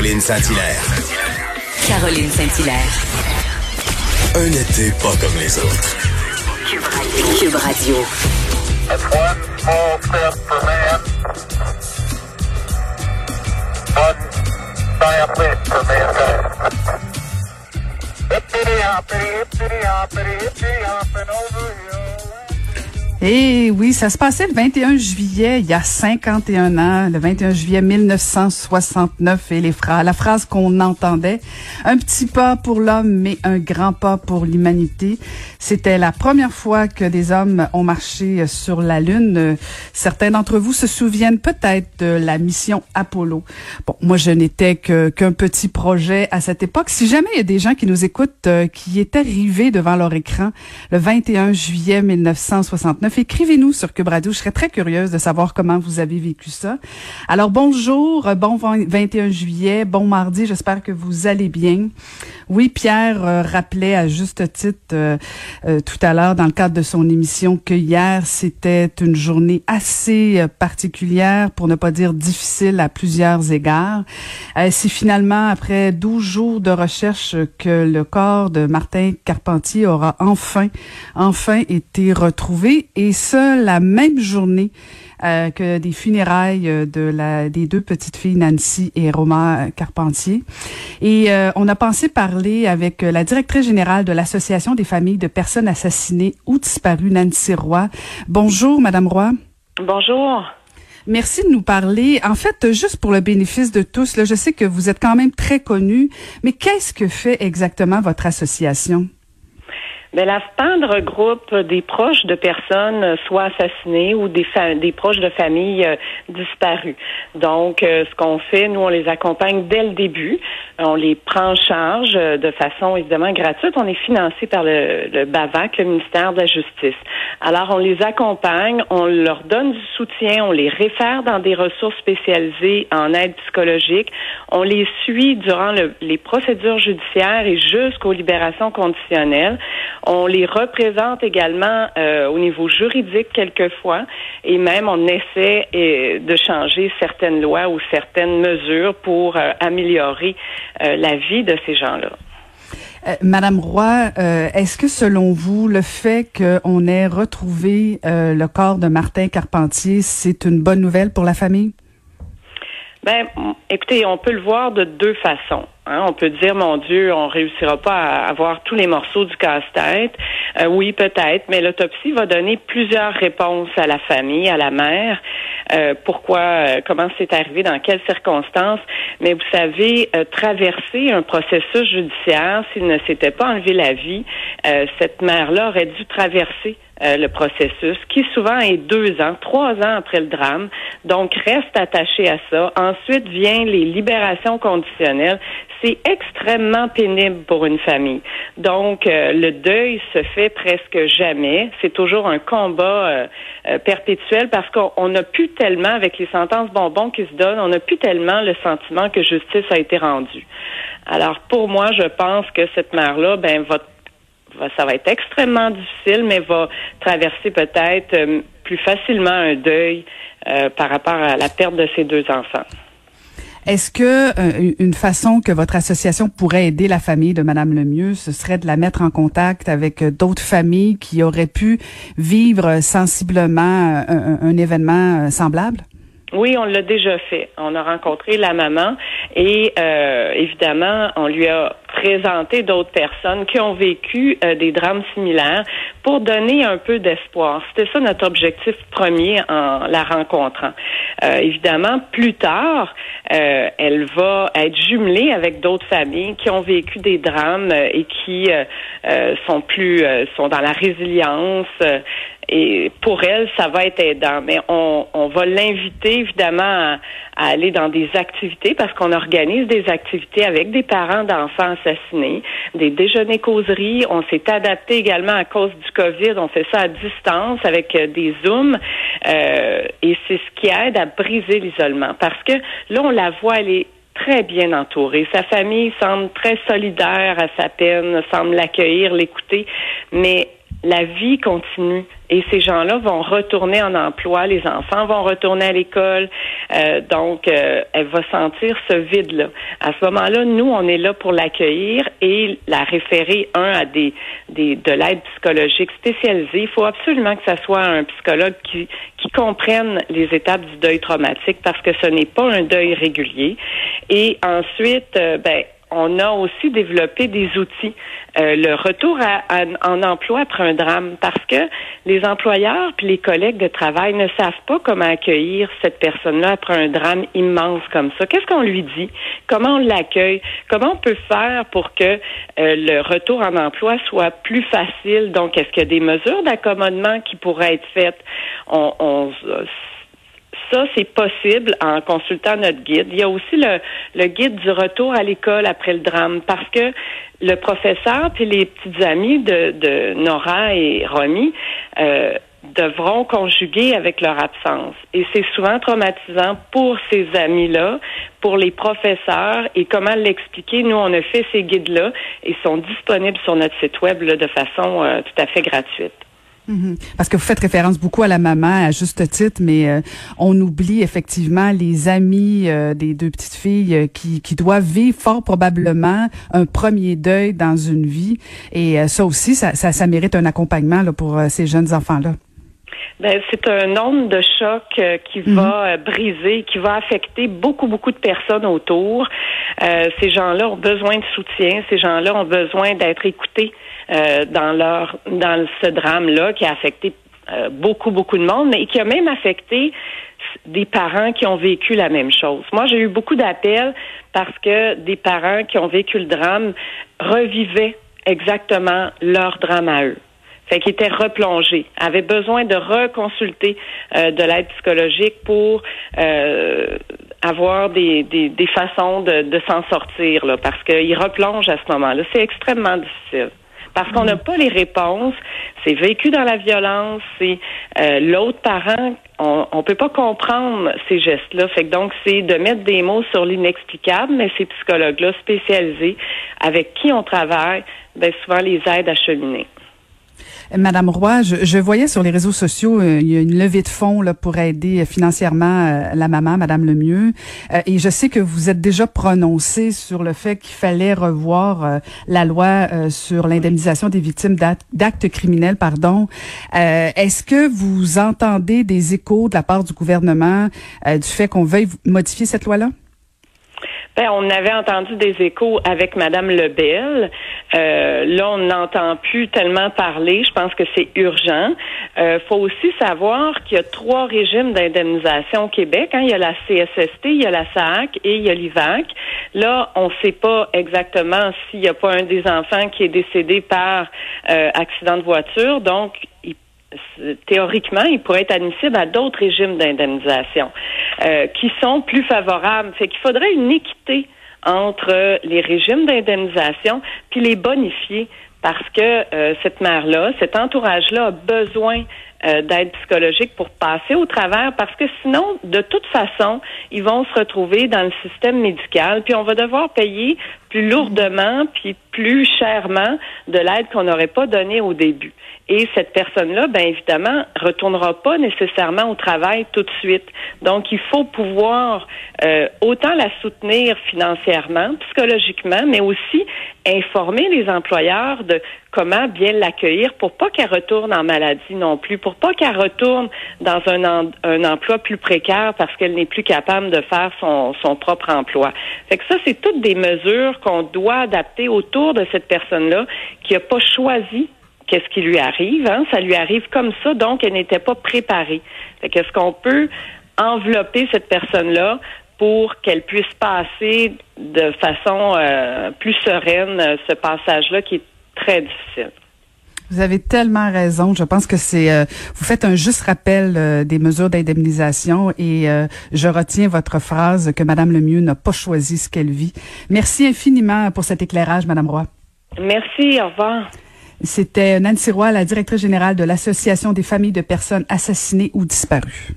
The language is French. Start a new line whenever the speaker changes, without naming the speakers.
Caroline Saint-Hilaire.
Caroline Saint-Hilaire.
Un été pas comme les autres.
Cube Radio.
That's one small step for man. One giant leap for mankind. Hippity hoppity, hippity hoppity, hippity hopping over hill.
Et oui, ça se passait le 21 juillet, il y a 51 ans, le 21 juillet 1969, et les phrases, la phrase qu'on entendait, un petit pas pour l'homme, mais un grand pas pour l'humanité. C'était la première fois que des hommes ont marché sur la Lune. Certains d'entre vous se souviennent peut-être de la mission Apollo. Bon, moi, je n'étais qu'un petit projet à cette époque. Si jamais il y a des gens qui nous écoutent, euh, qui étaient arrivés devant leur écran le 21 juillet 1969, écrivez-nous sur Cube Radio. Je serais très curieuse de savoir comment vous avez vécu ça. Alors, bonjour, euh, bon 21 juillet, bon mardi, j'espère que vous allez bien. Oui, Pierre euh, rappelait à juste titre euh, tout à l'heure dans le cadre de son émission que hier, c'était une journée assez particulière, pour ne pas dire difficile à plusieurs égards. C'est finalement après 12 jours de recherche que le corps de Martin Carpentier aura enfin, enfin été retrouvé et ce, la même journée euh, que des funérailles euh, de la des deux petites filles Nancy et Roma Carpentier. Et euh, on a pensé parler avec la directrice générale de l'Association des familles de personnes assassinées ou disparues, Nancy Roy. Bonjour, Madame Roy.
Bonjour.
Merci de nous parler. En fait, juste pour le bénéfice de tous, là, je sais que vous êtes quand même très connue, mais qu'est-ce que fait exactement votre association?
Ben, la SPAD regroupe des proches de personnes euh, soit assassinées ou des, des proches de familles euh, disparues. Donc, euh, ce qu'on fait, nous, on les accompagne dès le début. On les prend en charge euh, de façon évidemment gratuite. On est financé par le, le BAVAC, le ministère de la Justice. Alors, on les accompagne, on leur donne du soutien, on les réfère dans des ressources spécialisées en aide psychologique. On les suit durant le- les procédures judiciaires et jusqu'aux libérations conditionnelles. On les représente également euh, au niveau juridique quelquefois et même on essaie euh, de changer certaines lois ou certaines mesures pour euh, améliorer la vie de ces gens-là.
Euh, Madame Roy, euh, est-ce que selon vous, le fait qu'on ait retrouvé euh, le corps de Martin Carpentier, c'est une bonne nouvelle pour la famille?
Ben, écoutez, on peut le voir de deux façons. Hein. On peut dire, mon Dieu, on réussira pas à avoir tous les morceaux du casse-tête. Euh, oui, peut-être, mais l'autopsie va donner plusieurs réponses à la famille, à la mère. Euh, pourquoi, euh, comment c'est arrivé, dans quelles circonstances. Mais vous savez, traverser un processus judiciaire, s'il ne s'était pas enlevé la vie, cette mère-là aurait dû traverser le processus, qui souvent est deux ans, trois ans après le drame. Donc, reste attaché à ça. Ensuite vient les libérations conditionnelles. C'est extrêmement pénible pour une famille. Donc, euh, le deuil se fait presque jamais. C'est toujours un combat euh, euh, perpétuel parce qu'on on n'a plus tellement, avec les sentences bonbons qui se donnent, on n'a plus tellement le sentiment que justice a été rendue. Alors, pour moi, je pense que cette mère-là, ben, va va- ça va être extrêmement difficile, mais va traverser peut-être plus facilement un deuil par rapport à la perte de ses deux enfants.
Est-ce que euh, une façon que votre association pourrait aider la famille de Madame Lemieux, ce serait de la mettre en contact avec euh, d'autres familles qui auraient pu vivre sensiblement euh, un, événement semblable?
Oui, on l'a déjà fait. On a rencontré la maman et évidemment, on lui a présenté d'autres personnes qui ont vécu des drames similaires pour donner un peu d'espoir. C'était ça notre objectif premier en la rencontrant. Euh, évidemment, plus tard, euh, elle va être jumelée avec d'autres familles qui ont vécu des drames euh, et qui euh, euh, sont plus sont dans la résilience. Et pour elle, ça va être aidant. Mais on, on va l'inviter évidemment à, à aller dans des activités parce qu'on organise des activités avec des parents d'enfants assassinés, des déjeuners causeries. On s'est adapté également à cause du COVID. On fait ça à distance avec euh, des zooms euh, et c'est ce qui aide à briser l'isolement parce que là on la voit, elle est très bien entourée. Sa famille semble très solidaire à sa peine, semble l'accueillir, l'écouter, mais la vie continue et ces gens-là vont retourner en emploi, les enfants vont retourner à l'école, euh, donc euh, elle va sentir ce vide-là. À ce moment-là, nous, on est là pour l'accueillir et la référer, un, à des, des de l'aide psychologique spécialisée. Il faut absolument que ça soit un psychologue qui, qui comprenne les étapes du deuil traumatique parce que ce n'est pas un deuil régulier. Et ensuite, euh, ben, on a aussi développé des outils. Euh, le retour à, en emploi après un drame, parce que les employeurs puis les collègues de travail ne savent pas comment accueillir cette personne-là après un drame immense comme ça. Qu'est-ce qu'on lui dit? Comment on l'accueille? Comment on peut faire pour que euh, le retour en emploi soit plus facile? Donc, est-ce qu'il y a des mesures d'accommodement qui pourraient être faites? Ça, c'est possible en consultant notre guide. Il y a aussi le, guide du retour à l'école après le drame parce que le professeur puis les petites amies de, Nora et Romy euh, devront conjuguer avec leur absence. Et c'est souvent traumatisant pour ces amis-là, pour les professeurs. Et comment l'expliquer? Nous, on a fait ces guides-là et sont disponibles sur notre site web de façon euh, tout à fait gratuite.
Mhm. Parce que vous faites référence beaucoup à la maman à juste titre, mais euh, on oublie effectivement les amis euh, des deux petites filles euh, qui, doivent vivre fort probablement un premier deuil dans une vie. Et ça aussi, ça, ça, ça, mérite un accompagnement là, pour ces jeunes enfants-là.
Ben, c'est un nombre de chocs qui mhm. va briser, qui va affecter beaucoup, beaucoup de personnes autour. ces gens-là ont besoin de soutien, ces gens-là ont besoin d'être écoutés. Euh, dans leur dans ce drame-là qui a affecté euh, beaucoup, beaucoup de monde, mais qui a même affecté des parents qui ont vécu la même chose. Moi, j'ai eu beaucoup d'appels parce que des parents qui ont vécu le drame revivaient exactement leur drame à eux. Fait qu'ils étaient replongés, avaient besoin de reconsulter euh, de l'aide psychologique pour avoir des, des, des façons de, de s'en sortir, là, parce qu'ils replongent à ce moment-là. C'est extrêmement difficile parce qu'on n'a pas les réponses. C'est vécu dans la violence, c'est euh, l'autre parent. On, on peut pas comprendre ces gestes-là. Fait que donc c'est de mettre des mots sur l'inexplicable, mais ces psychologues-là spécialisés avec qui on travaille, ben souvent les aident à cheminer.
Madame Roy, je, voyais sur les réseaux sociaux, euh, il y a une levée de fonds là, pour aider financièrement euh, la maman, Madame Lemieux. Euh, et je sais que vous êtes déjà prononcé sur le fait qu'il fallait revoir la loi sur l'indemnisation des victimes d'actes criminels. Pardon. Est-ce que vous entendez des échos de la part du gouvernement du fait qu'on veuille modifier cette loi-là?
Ben, on avait entendu des échos avec Madame Lebel. Euh, là, on n'entend plus tellement parler. Je pense que c'est urgent. Euh, faut aussi savoir qu'il y a trois régimes d'indemnisation au Québec. Hein. Il y a la CSST, il y a la SAC et il y a l'IVAC. Là, on ne sait pas exactement s'il n'y a pas un des enfants qui est décédé par euh, accident de voiture. Donc, il théoriquement, il pourrait être admissible à d'autres régimes d'indemnisation euh, qui sont plus favorables. Fait qu'il faudrait une équité entre les régimes d'indemnisation puis les bonifier parce que euh, cette mère-là, cet entourage-là a besoin euh, d'aide psychologique pour passer au travers parce que sinon, de toute façon, ils vont se retrouver dans le système médical, puis on va devoir payer plus lourdement, puis plus chèrement de l'aide qu'on n'aurait pas donnée au début. Et cette personne-là, bien évidemment, retournera pas nécessairement au travail tout de suite. Donc, il faut pouvoir euh, autant la soutenir financièrement, psychologiquement, mais aussi informer les employeurs de comment bien l'accueillir pour pas qu'elle retourne en maladie non plus, pour pas qu'elle retourne dans un, un emploi plus précaire parce qu'elle n'est plus capable de faire son, propre emploi. Fait que ça, c'est toutes des mesures qu'on doit adapter autour de cette personne-là qui n'a pas choisi qu'est-ce qui lui arrive. Hein? Ça lui arrive comme ça, donc elle n'était pas préparée. Fait qu'est-ce qu'on peut envelopper cette personne-là pour qu'elle puisse passer de façon euh, plus sereine euh, ce passage-là qui est très difficile.
Vous avez tellement raison. Je pense que c'est euh, vous faites un juste rappel des mesures d'indemnisation et je retiens votre phrase que Madame Lemieux n'a pas choisi ce qu'elle vit. Merci infiniment pour cet éclairage, Madame Roy.
Merci. Au revoir.
C'était Nancy Roy, la directrice générale de l'Association des familles de personnes assassinées ou disparues.